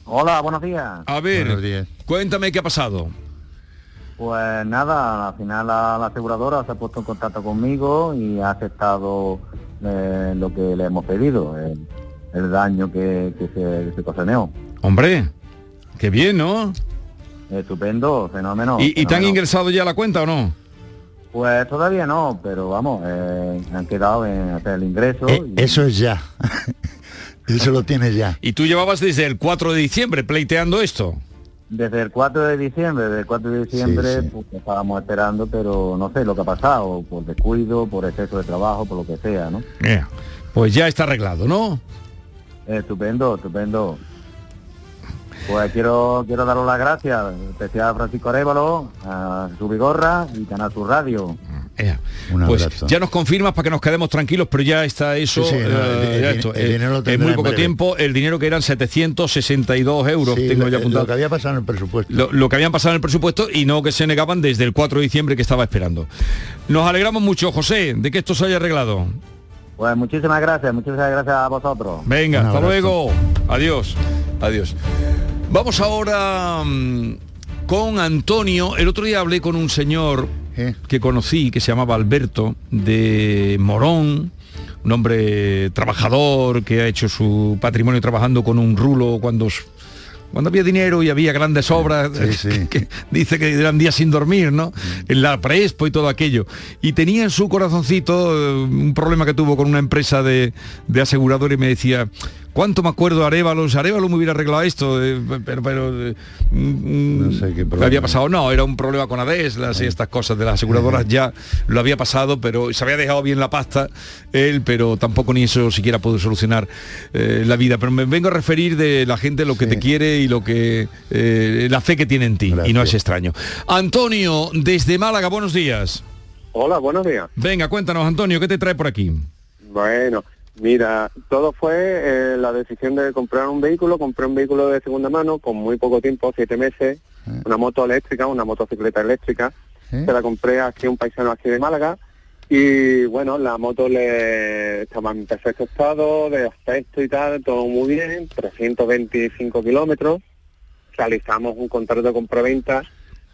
Hola, buenos días. A ver, cuéntame qué ha pasado. Pues nada, al final la, la aseguradora se ha puesto en contacto conmigo y ha aceptado eh, lo que le hemos pedido, el daño que, que se, se. Hombre, qué bien, ¿no? Estupendo, fenómeno. ¿Y, y te han fenómeno. ingresado ya la cuenta o no? Pues todavía no, pero vamos, eh, han quedado en hacer el ingreso. Eh, y- eso es ya. eso lo tienes ya. Y tú llevabas desde el 4 de diciembre pleiteando esto. Desde el 4 de diciembre, desde el 4 de diciembre pues, estábamos esperando, pero no sé lo que ha pasado, por descuido, por exceso de trabajo, por lo que sea, ¿no? Ea, Pues ya está arreglado, ¿no? Estupendo, estupendo. Pues quiero quiero daros las gracias, especial a Francisco Arévalo, a su Vigorra y Canal Sur Radio. Pues abrazo. ya nos confirmas para que nos quedemos tranquilos, pero ya está eso. Sí, sí, no, eh, el- ya el- esto, el eh, dinero lo en muy poco tiempo, el dinero que eran 762 euros, Sí, tengo lo, ya lo apuntado. que había pasado en el presupuesto. Lo, lo que habían pasado en el presupuesto y no que se negaban desde el 4 de diciembre que estaba esperando. Nos alegramos mucho, José, de que esto se haya arreglado. Pues muchísimas gracias, muchísimas gracias a vosotros. Venga, hasta luego. Adiós. Adiós. Vamos ahora mm, con Antonio. El otro día hablé con un señor que conocí, que se llamaba Alberto, de Morón, un hombre trabajador que ha hecho su patrimonio trabajando con un rulo cuando... Cuando había dinero y había grandes obras, que dice que eran días sin dormir, ¿no? En la Prespo y todo aquello. Y tenía en su corazoncito eh, un problema que tuvo con una empresa de, de asegurador y me decía, ¿cuánto me acuerdo de Arevalo? Si Arevalo me hubiera arreglado esto, eh, pero... pero eh, mm, sé qué ¿Le problema. había pasado? No, era un problema con Adeslas y estas cosas de las aseguradoras ya lo había pasado, pero se había dejado bien la pasta él, pero tampoco ni eso siquiera pudo solucionar eh, la vida. Pero me vengo a referir de la gente lo que te quiere y lo que eh, la fe que tiene en ti, y no es extraño. Antonio, desde Málaga, buenos días. Hola, buenos días. Venga, cuéntanos, Antonio, ¿qué te trae por aquí? Bueno, mira, todo fue eh, la decisión de comprar un vehículo. Compré un vehículo de segunda mano con muy poco tiempo, siete meses, una moto eléctrica, una motocicleta eléctrica. Se la compré aquí un paisano aquí de Málaga. Y bueno, la moto le estaba en perfecto estado, de aspecto y tal, todo muy bien, 325 kilómetros. Realizamos un contrato de compraventa,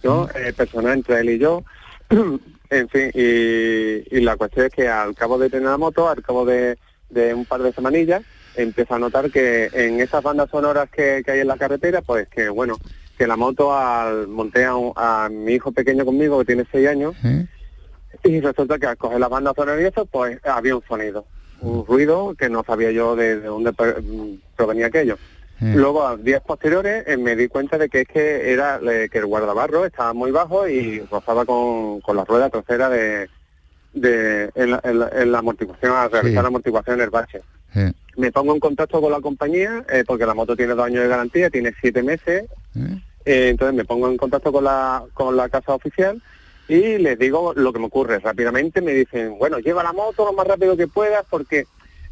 ¿no? Eh, personal entre él y yo. en fin, y, y la cuestión es que al cabo de tener la moto, al cabo de, de un par de semanillas, empiezo a notar que en esas bandas sonoras que, que hay en la carretera, pues que bueno, que la moto al monté a, un- a mi hijo pequeño conmigo que tiene seis años y resulta que al coger la banda sonora y eso, pues había un sonido, un ruido que no sabía yo de, de dónde mm, provenía aquello. Luego, a días posteriores, eh, me di cuenta de que es que era eh, que el guardabarro estaba muy bajo y rozaba con, con la rueda trasera de, de en, la, en la- en la amortiguación, al realizar Sí. la amortiguación en el bache. Me pongo en contacto con la compañía eh, porque la moto tiene dos años de garantía, tiene siete meses. Eh, entonces me pongo en contacto con la, con la casa oficial y y les digo lo que me ocurre. Rápidamente me dicen, bueno, lleva la moto lo más rápido que puedas porque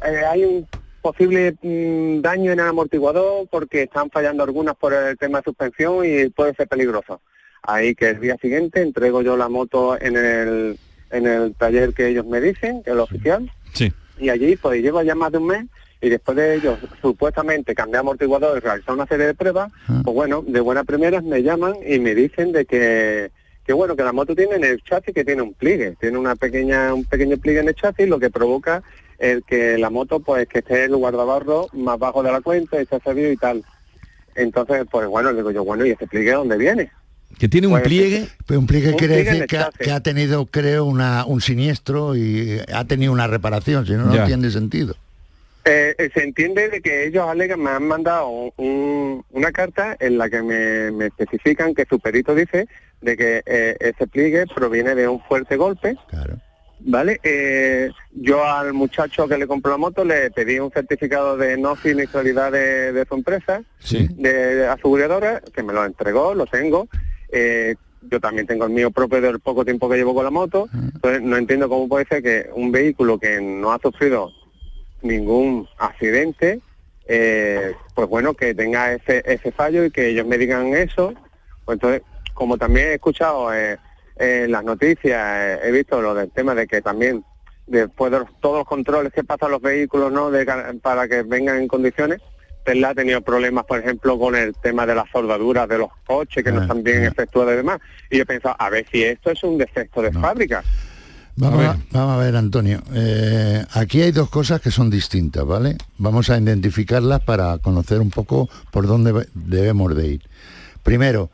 eh, hay un posible mm, daño en el amortiguador porque están fallando algunas por el tema de suspensión y puede ser peligroso. Ahí que el día siguiente entrego yo la moto en el, en el taller que ellos me dicen, que es el oficial, Sí. y allí pues llevo ya más de un mes y después de ellos supuestamente cambiar amortiguador y realizar una serie de pruebas, pues bueno, de buenas primeras me llaman y me dicen de que que bueno, que la moto tiene en el chasis que tiene un pliegue, tiene una pequeña, un pequeño pliegue en el chasis, lo que provoca el que la moto pues que esté el guardabarro más bajo de la cuenta, esté servido y tal. Entonces, pues bueno, le digo yo, bueno, ¿y ese pliegue dónde viene? Que tiene un Pues, pliegue. Pues un pliegue Un quiere pliegue decir que ha, chasis. que ha tenido, creo, una, un siniestro y ha tenido una reparación, si no, no Ya. tiene sentido. Eh, eh, se entiende de que ellos alegan, me han mandado un- una carta en la que me, me especifican que su perito dice de que eh, ese pliegue proviene de un fuerte golpe. ¿Vale? Eh, yo al muchacho que le compró la moto le pedí un certificado de no siniestralidad de, de su empresa, de aseguradora, que me lo entregó, lo tengo. Eh, yo también tengo el mío propio del poco tiempo que llevo con la moto. Entonces no entiendo cómo puede ser que un vehículo que no ha sufrido ningún accidente, eh, pues bueno, que tenga ese, ese fallo y que ellos me digan eso. Pues entonces, como también he escuchado eh, en las noticias, eh, he visto lo del tema de que también después de los- todos los controles que pasan los vehículos, ¿no? De, para que vengan en condiciones, Tesla ha tenido problemas, por ejemplo, con el tema de las soldaduras de los coches que no están bien efectuadas y demás. Y yo he pensado, a ver si esto es un defecto de fábrica. Vamos a, vamos a ver, Antonio. eh, aquí hay dos cosas que son distintas, ¿vale? Vamos a identificarlas para conocer un poco por dónde debemos de ir. Primero,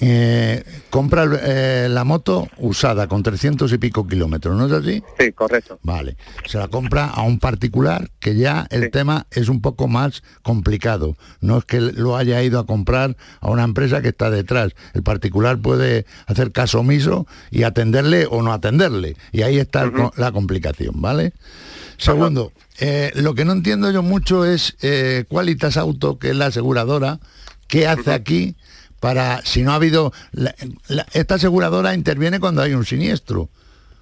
eh, compra eh, la moto usada con 300 y pico kilómetros, ¿no es así? Sí, correcto. Vale. Se la compra a un particular que ya el tema es un poco más complicado. No es que lo haya ido a comprar a una empresa que está detrás. El particular puede hacer caso omiso y atenderle o no atenderle. Y ahí está la complicación, ¿vale? Segundo, eh, lo que no entiendo yo mucho es Qualitas Auto, que es la aseguradora, ¿qué hace aquí para, si no ha habido... la- la- esta aseguradora interviene cuando hay un siniestro.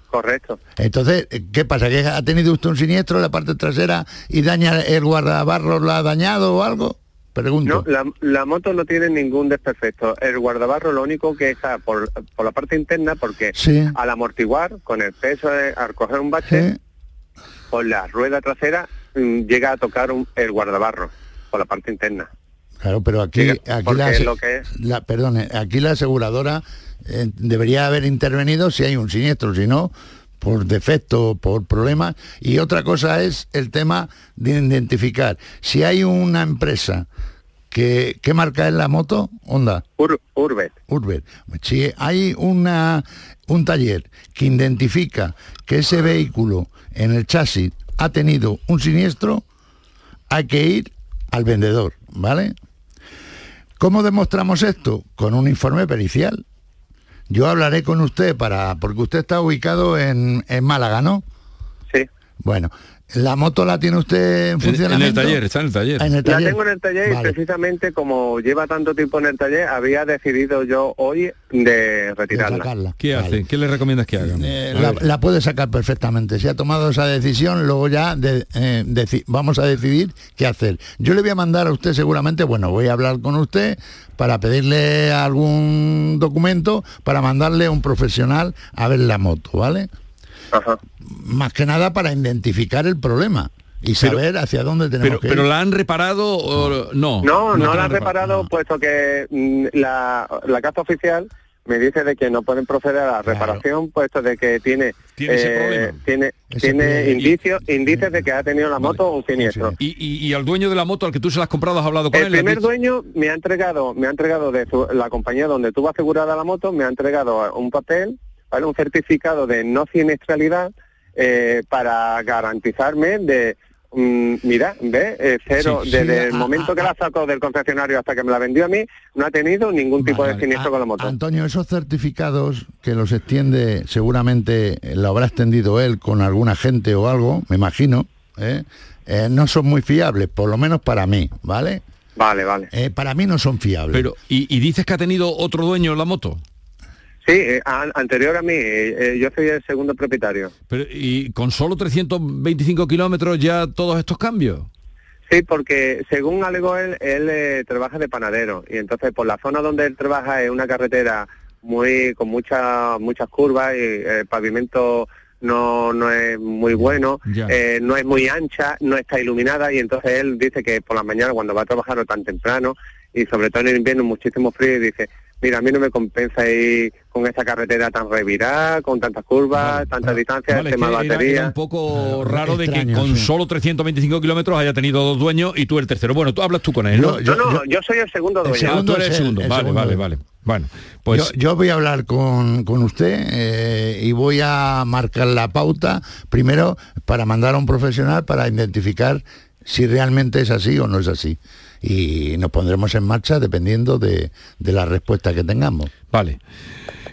Correcto. Entonces, ¿qué pasa? ¿Que ha tenido usted un siniestro en la parte trasera y daña el guardabarros, la ha dañado o algo? Pregunto. No, la, la moto no tiene ningún desperfecto. El guardabarro lo único que está por, por la parte interna, porque Sí. al amortiguar, con el peso, de- al coger un bache, por la rueda trasera mm, llega a tocar un- el guardabarro, por la parte interna. Claro, pero aquí, aquí la, lo que es- la- perdone, aquí la aseguradora eh, debería haber intervenido si hay un siniestro, si no, por defecto, por problemas. Y otra cosa es el tema de identificar. Si hay una empresa que, ¿qué marca es la moto? Honda. Ur- Urbet. Urbet. Si hay una, un taller que identifica que ese vehículo en el chasis ha tenido un siniestro, hay que ir al vendedor, ¿vale? ¿Cómo demostramos esto? Con un informe pericial. Yo hablaré con usted para, porque usted está ubicado en, en Málaga, ¿no? Sí. Bueno, ¿la moto la tiene usted en En, en funcionamiento? el taller, está en el taller. Ah, en el La taller. tengo en el taller Vale. y precisamente como lleva tanto tiempo en el taller, había decidido yo hoy de retirarla. sacarla. ¿Qué hace? ¿Qué le recomiendas que hagan? Eh, la, la puede sacar perfectamente. Si ha tomado esa decisión, luego ya de- eh, deci- vamos a decidir qué hacer. Yo le voy a mandar a usted seguramente, bueno, voy a hablar con usted para pedirle algún documento para mandarle a un profesional a ver la moto, ¿vale? Más que nada para identificar el problema y saber hacia dónde tenemos Pero, que pero la han reparado o no? No, no, la han reparado, puesto que mm, la, la carta oficial me dice de que no pueden proceder a la reparación, puesto de que tiene Tiene eh, tiene, Ese tiene indicios, indicios de que ha tenido la moto un siniestro. Y, y- y al dueño de la moto al que tú se la has comprado has hablado con El él. ¿Le has primer dueño me ha entregado, me ha entregado de su- la compañía donde tuvo asegurada la moto, me ha entregado un papel, ¿vale? un certificado de no siniestralidad eh, para garantizarme de, mm, mira, ve, eh, cero, Sí, desde sí, el a- momento que la sacó del concesionario hasta que me la vendió a mí, no ha tenido ningún tipo de siniestro con la moto. Antonio, esos certificados que los extiende, seguramente lo habrá extendido él con alguna gente o algo, me imagino, ¿eh? Eh, no son muy fiables, por lo menos para mí, ¿vale? Vale, vale. Eh, para mí no son fiables. Pero, ¿y, y dices que ha tenido otro dueño la moto? Sí, eh, a- anterior a mí, eh, eh, yo soy el segundo propietario. Pero, ¿Y con solo 325 kilómetros ya todos estos cambios? Sí, porque según alegó él, él eh, trabaja de panadero y entonces por la zona donde él trabaja es una carretera muy con muchas muchas curvas y el pavimento no, no es muy bueno, eh, no es muy ancha, no está iluminada y entonces él dice que por la mañana cuando va a trabajar no tan temprano y sobre todo en el invierno muchísimo frío y dice, mira, a mí no me compensa ir con esa carretera tan revirada, con tantas curvas, tantas distancias, Vale, el tema de batería. era un poco raro de que con sí. solo 325 kilómetros haya tenido dos dueños y tú el tercero. Bueno, tú hablas tú con él, ¿no? no, no, yo, soy el segundo dueño. Ah, tú eres el segundo. el vale, segundo. vale, vale. Bueno, pues yo, yo voy a hablar con, con usted eh, y voy a marcar la pauta primero para mandar a un profesional para identificar si realmente es así o no es así. Y nos pondremos en marcha dependiendo de, de la respuesta que tengamos. Vale.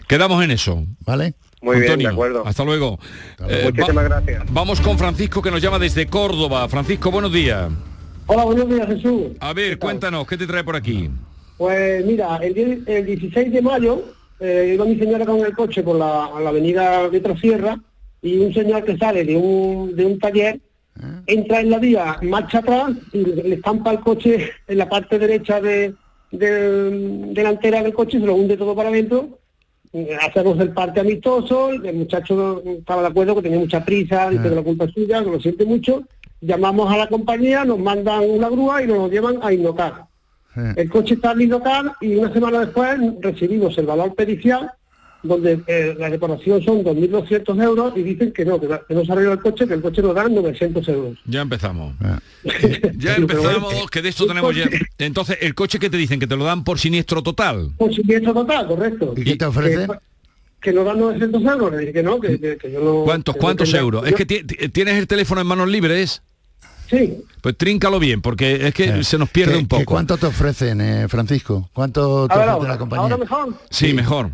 Quedamos en eso. ¿Vale? Muy bien, de acuerdo. Hasta luego. Eh, Muchísimas gracias. Vamos con Francisco que nos llama desde Córdoba. Francisco, buenos días. Hola, buenos días, Jesús. A ver, cuéntanos, ¿qué te trae por aquí? Pues mira, el 16 de mayo eh, iba mi señora con el coche por la, a la avenida de Trasierra y un señor que sale de un, de un taller entra en la vía, marcha atrás y le estampa el coche en la parte derecha de, de- delantera del coche y se lo hunde todo para adentro. Hacemos el parte amistoso, el muchacho estaba de acuerdo que tenía mucha prisa, dice que la culpa es suya, que lo siente mucho. Llamamos a la compañía, nos mandan una grúa y nos llevan a Innocar. El coche está en Innocar y una semana después recibimos el valor pericial donde eh, la reparación son 2.200 euros y dicen que no, que, no- que no se arregló el coche, que el coche nos dan 900 euros. Ya empezamos. Ah. Ya empezamos, que de esto tenemos ya. Entonces, el coche que te dicen que te lo dan por siniestro total. Por siniestro total, correcto. ¿Y qué te ofrecen? Que, que nos dan 900 euros, le dije que no, que, que- que yo no... ¿Cuántos, que no cuántos euros? Es que ti- ti- tienes el teléfono en manos libres. Sí. Pues tríncalo bien, porque es que se nos pierde ¿Qué- un poco. ¿Cuánto te ofrecen, eh, Francisco? ¿Cuánto te A ver, ofrece ahora, la compañía? ahora mejor. Sí, mejor.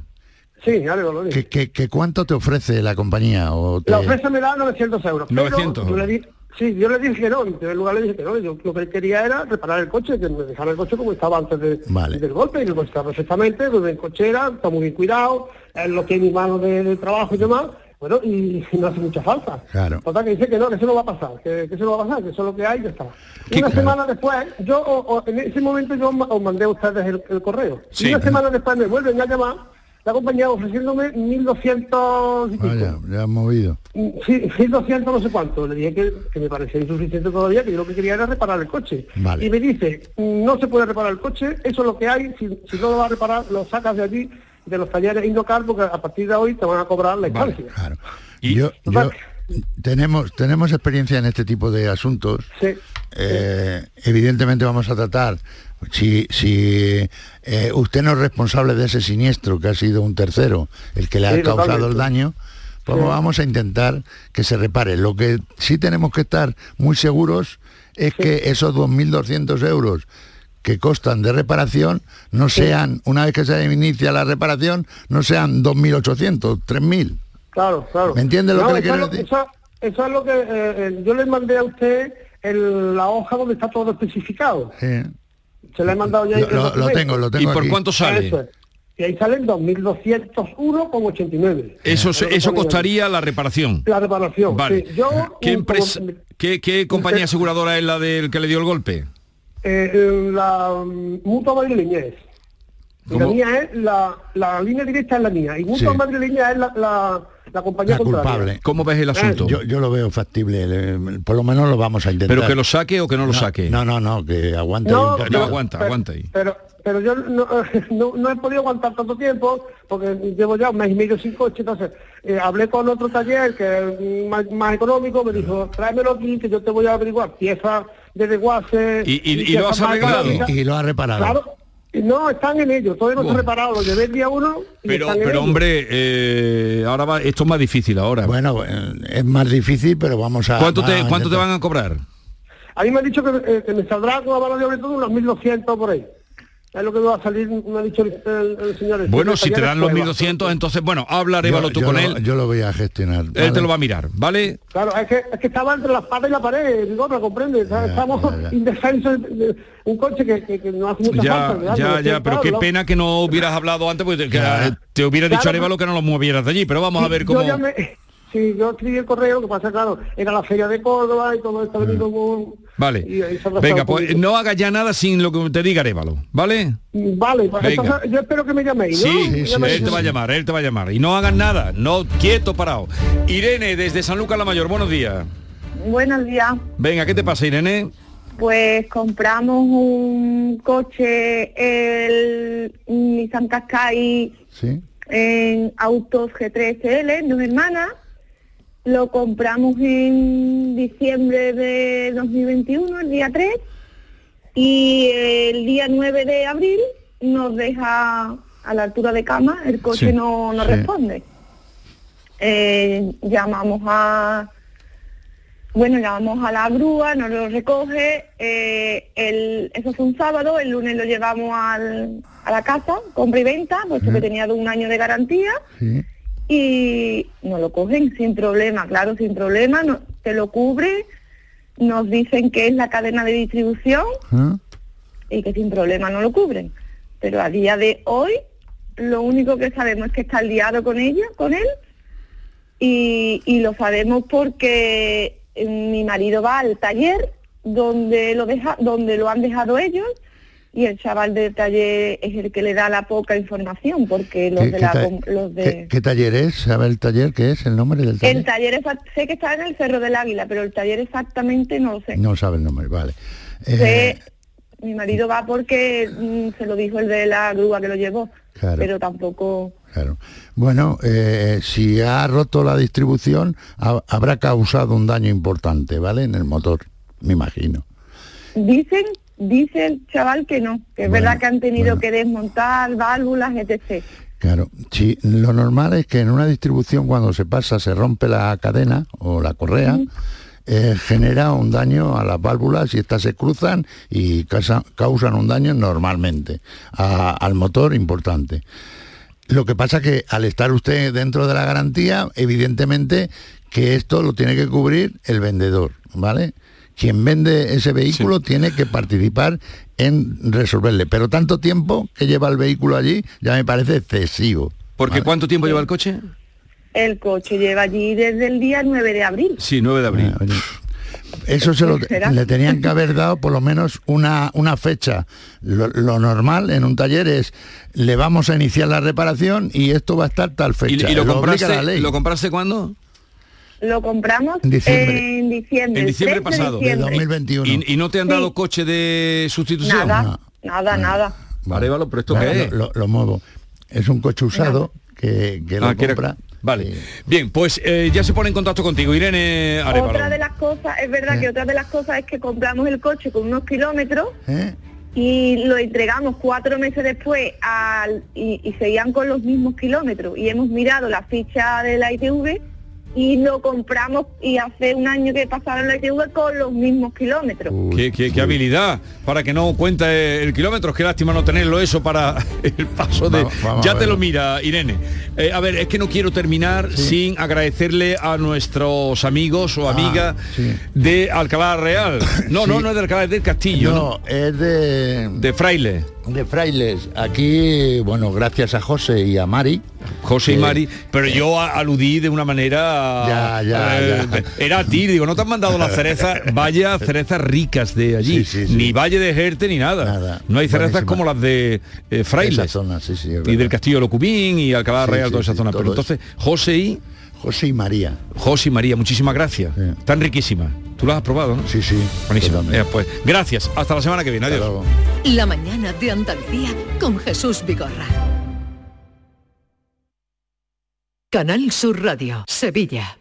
Sí, lo digo. ¿Qué, qué- qué cuánto te ofrece la compañía? O te- La oferta me da 900 euros. pero 900 yo le di- sí, yo le dije que no, en primer lugar le dije que no, yo lo que quería era reparar el coche, que me dejara el coche como estaba antes de- Vale. del golpe, y coche está perfectamente, pues en cochera, está muy bien cuidado, es lo que es mi mano de, de trabajo y demás, bueno, y, no hace mucha falta. Claro. Total, que dice que no, que eso no va a pasar, que, que eso no va a pasar, que eso es lo que hay y ya está. Una semana después, yo o- o en ese momento yo os mandé a ustedes el, el correo. Sí. Y una semana después me vuelven a llamar la compañía ofreciéndome 1.200 y pico. Vaya, ya has movido. Sí, 1.200 no sé cuánto. Le dije que, que me parecía insuficiente todavía, que yo lo que quería era reparar el coche. Vale. Y me dice, no se puede reparar el coche, eso es lo que hay, si, si no lo vas a reparar, lo sacas de allí, de los talleres Indocar, porque a partir de hoy te van a cobrar la instancia. Yo, yo- tenemos, tenemos experiencia en este tipo de asuntos. Sí. Eh, evidentemente vamos a tratar, si, si eh, usted no es responsable de ese siniestro, que ha sido un tercero el que le ha Sí, causado el daño, pues Sí. vamos a intentar que se repare. Lo que sí tenemos que estar muy seguros es que esos 2.200 euros que costan de reparación no sean, una vez que se inicia la reparación, no sean 2.800, 3.000. Claro, claro. ¿Me entiende lo que le quiero decir? Eso, eso es lo que eh, eh, yo le mandé a usted el- la hoja donde está todo especificado. Sí. Se la he mandado ya. Lo- lo- lo tengo, lo tengo ¿Y por aquí. cuánto sale? Eso es. Y ahí salen 2.201,89. Eso, lo eso ponía. costaría la reparación. La reparación. Vale. sí. Yo, ¿Qué, empresa, como- qué, qué compañía aseguradora es la del que le dio el golpe? eh, eh, la mm, Mutua Madrileña La mía es, la, la línea directa es la mía. Y Mutua Sí. Madrileña es la, la, la compañía La contraria. culpable. ¿Cómo ves el asunto? Yo, yo lo veo factible, eh, por lo menos lo vamos a intentar. ¿Pero que lo saque o que no lo saque? No, no, no, que aguante. No, No, poquito. aguanta, aguanta ahí. Pero, pero yo no, no, no he podido aguantar tanto tiempo porque llevo ya un mes y medio sin coche. Entonces, eh, hablé con otro taller que es más, más económico, me dijo, tráemelo aquí que yo te voy a averiguar piezas de desguace. ¿Y- y- y piezas lo has arreglado? económicas". Y lo ha reparado. Claro. No, están en ello, todavía no Buah. está reparado, lo llevé el día uno y Pero, están en pero ello. hombre, eh, ahora va, esto es más difícil ahora. Bueno, eh, es más difícil, pero vamos a... ¿Cuánto te, a ¿cuánto te intentar. van a cobrar? A mí me han dicho que, eh, que me saldrá con la mano de obra todo unos 1.200 por ahí. Es lo que va a salir, me ha dicho el, señor. este, Bueno, si te dan los prueba. 1200, entonces, bueno, habla, Yo- tú yo con lo- él. Yo lo voy a gestionar. Él te lo va a mirar, ¿vale? Claro, es que, es que estaba entre la espada y la pared, digo, ¿me comprende? Estamos indefensos de, de un coche que, que, que no hace mucha Ya, falta. ¿verdad? ya, ya, pero qué pena que no hubieras hablado antes, porque te, que te hubiera dicho Claro, Arévalo que no lo movieras de allí, pero vamos a ver cómo... Yo sí, yo escribí el correo, lo que pasa, claro, era la feria de Córdoba y todo esto venido con... Vale. y Venga, pues no hagas ya nada sin lo que te diga Arévalo, ¿vale? Vale, pues entonces yo espero que me llaméis, ¿no? Sí, él te va a llamar, él te va a llamar. Y no hagas nada, no quieto, parado. Irene, desde San Lucas la Mayor, buenos días. Buenos días. Venga, ¿qué te pasa, Irene? Pues compramos un coche, el Nissan Qashqai Sí. en Autos G3L, dos hermanas. Lo compramos en diciembre de 2021, el día 3. Y el día 9 de abril nos deja a la altura de cama, el coche Sí, no, no sí. responde. Eh, llamamos a bueno, llamamos a la grúa, nos lo recoge, eh, el, eso fue un sábado, el lunes lo llevamos al- a la casa, compra y venta, puesto que tenía un año de garantía, y nos lo cogen sin problema, claro, sin problema, no, te lo cubre, nos dicen que es la cadena de distribución ¿Ah? y que sin problema no lo cubren. Pero a día de hoy, lo único que sabemos es que está liado con ella, con él, y, y lo sabemos porque eh, mi marido va al taller donde lo deja, donde lo han dejado ellos y el chaval del taller es el que le da la poca información porque los ¿Qué- de la los de ¿Qué, qué taller es? ¿Sabe el taller qué es? ¿El nombre del taller? el taller exact- sé que está en el Cerro del Águila, pero el taller exactamente no lo sé. No sabe el nombre, vale. Eh, Sé- mi marido va porque mm, se lo dijo el de la grúa que lo llevó, Claro. pero tampoco Claro. Bueno, eh, si ha roto la distribución, ha- habrá causado un daño importante, ¿vale? En el motor, me imagino. dicen dice el chaval que no, que es Bueno, verdad que han tenido que desmontar válvulas, etc. Claro, sí, lo normal es que en una distribución cuando se pasa se rompe la cadena o la correa, eh, genera un daño a las válvulas y estas se cruzan y causa- causan un daño normalmente a- al motor importante. Lo que pasa que al estar usted dentro de la garantía, evidentemente que esto lo tiene que cubrir el vendedor, ¿vale? Quien vende ese vehículo tiene que participar en resolverle, pero tanto tiempo que lleva el vehículo allí ya me parece excesivo. Porque ¿cuánto tiempo lleva el coche? El coche lleva allí desde el día 9 de abril. Sí, 9 de abril. Eso se lo, ¿Será? le tenían que haber dado por lo menos una, una fecha. Lo, lo normal en un taller es, le vamos a iniciar la reparación y esto va a estar tal ¿Y, fecha. y lo, obliga compraste, la ley. lo compraste cuándo? Lo compramos En diciembre. en diciembre. En el diciembre 3 de pasado. diciembre. ¿Y, y no te han Sí. dado coche de sustitución? Nada, nada, nada. Arévalo, pero esto qué es? Lo, lo- lo muevo. Es un coche usado que, que lo Ah, que era- compra. Vale. Bien, pues eh, ya se pone en contacto contigo, Irene Arevalo. Otra de las cosas, es verdad Eh. que otra de las cosas es que compramos el coche con unos kilómetros ¿Eh? y lo entregamos cuatro meses después al, y, y seguían con los mismos kilómetros y hemos mirado la ficha de la ITV y lo compramos y hace un año que pasaron la ITV con los mismos kilómetros. Qué, qué- qué habilidad para que no cuente el kilómetro. Qué lástima no tenerlo eso para el paso de... Vamos- vamos ya te lo mira, Irene. Eh, a ver, es que no quiero terminar sin agradecerle a nuestros amigos o amigas Ah, sí. de Alcalá Real. No, no, Sí. no es de Alcalá, es del Castillo. No, es de... De Fraile. De Frailes. Aquí, bueno, gracias a José y a Mari. José y eh, Mari, pero yo a- aludí de una manera... Ya, ya, eh, ya. Era a ti, digo, no te han mandado las cerezas, vaya cerezas ricas de allí, Sí, sí, sí. ni Valle de Jerte ni nada. Nada. No hay cerezas Buenísima. como las de eh, Frailes. Esa zona, y del Castillo de Locubín y Alcalá Real, toda esa zona. Pero entonces, José y... José y María. José y María, muchísimas gracias. Tan riquísimas. Tú las has probado, ¿no? Sí, sí. Buenísimo. Eh, pues gracias. Hasta la semana que viene. Adiós. La mañana de Andalucía con Jesús Vigorra. Canal Sur Radio, Sevilla.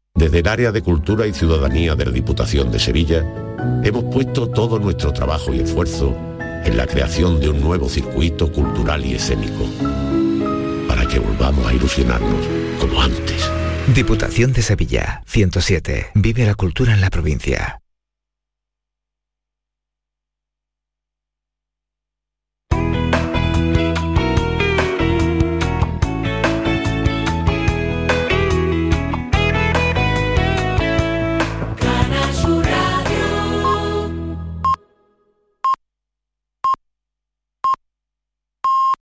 Desde el área de Cultura y Ciudadanía de la Diputación de Sevilla, hemos puesto todo nuestro trabajo y esfuerzo en la creación de un nuevo circuito cultural y escénico, para que volvamos a ilusionarnos como antes. Diputación de Sevilla, 107. Vive la cultura en la provincia.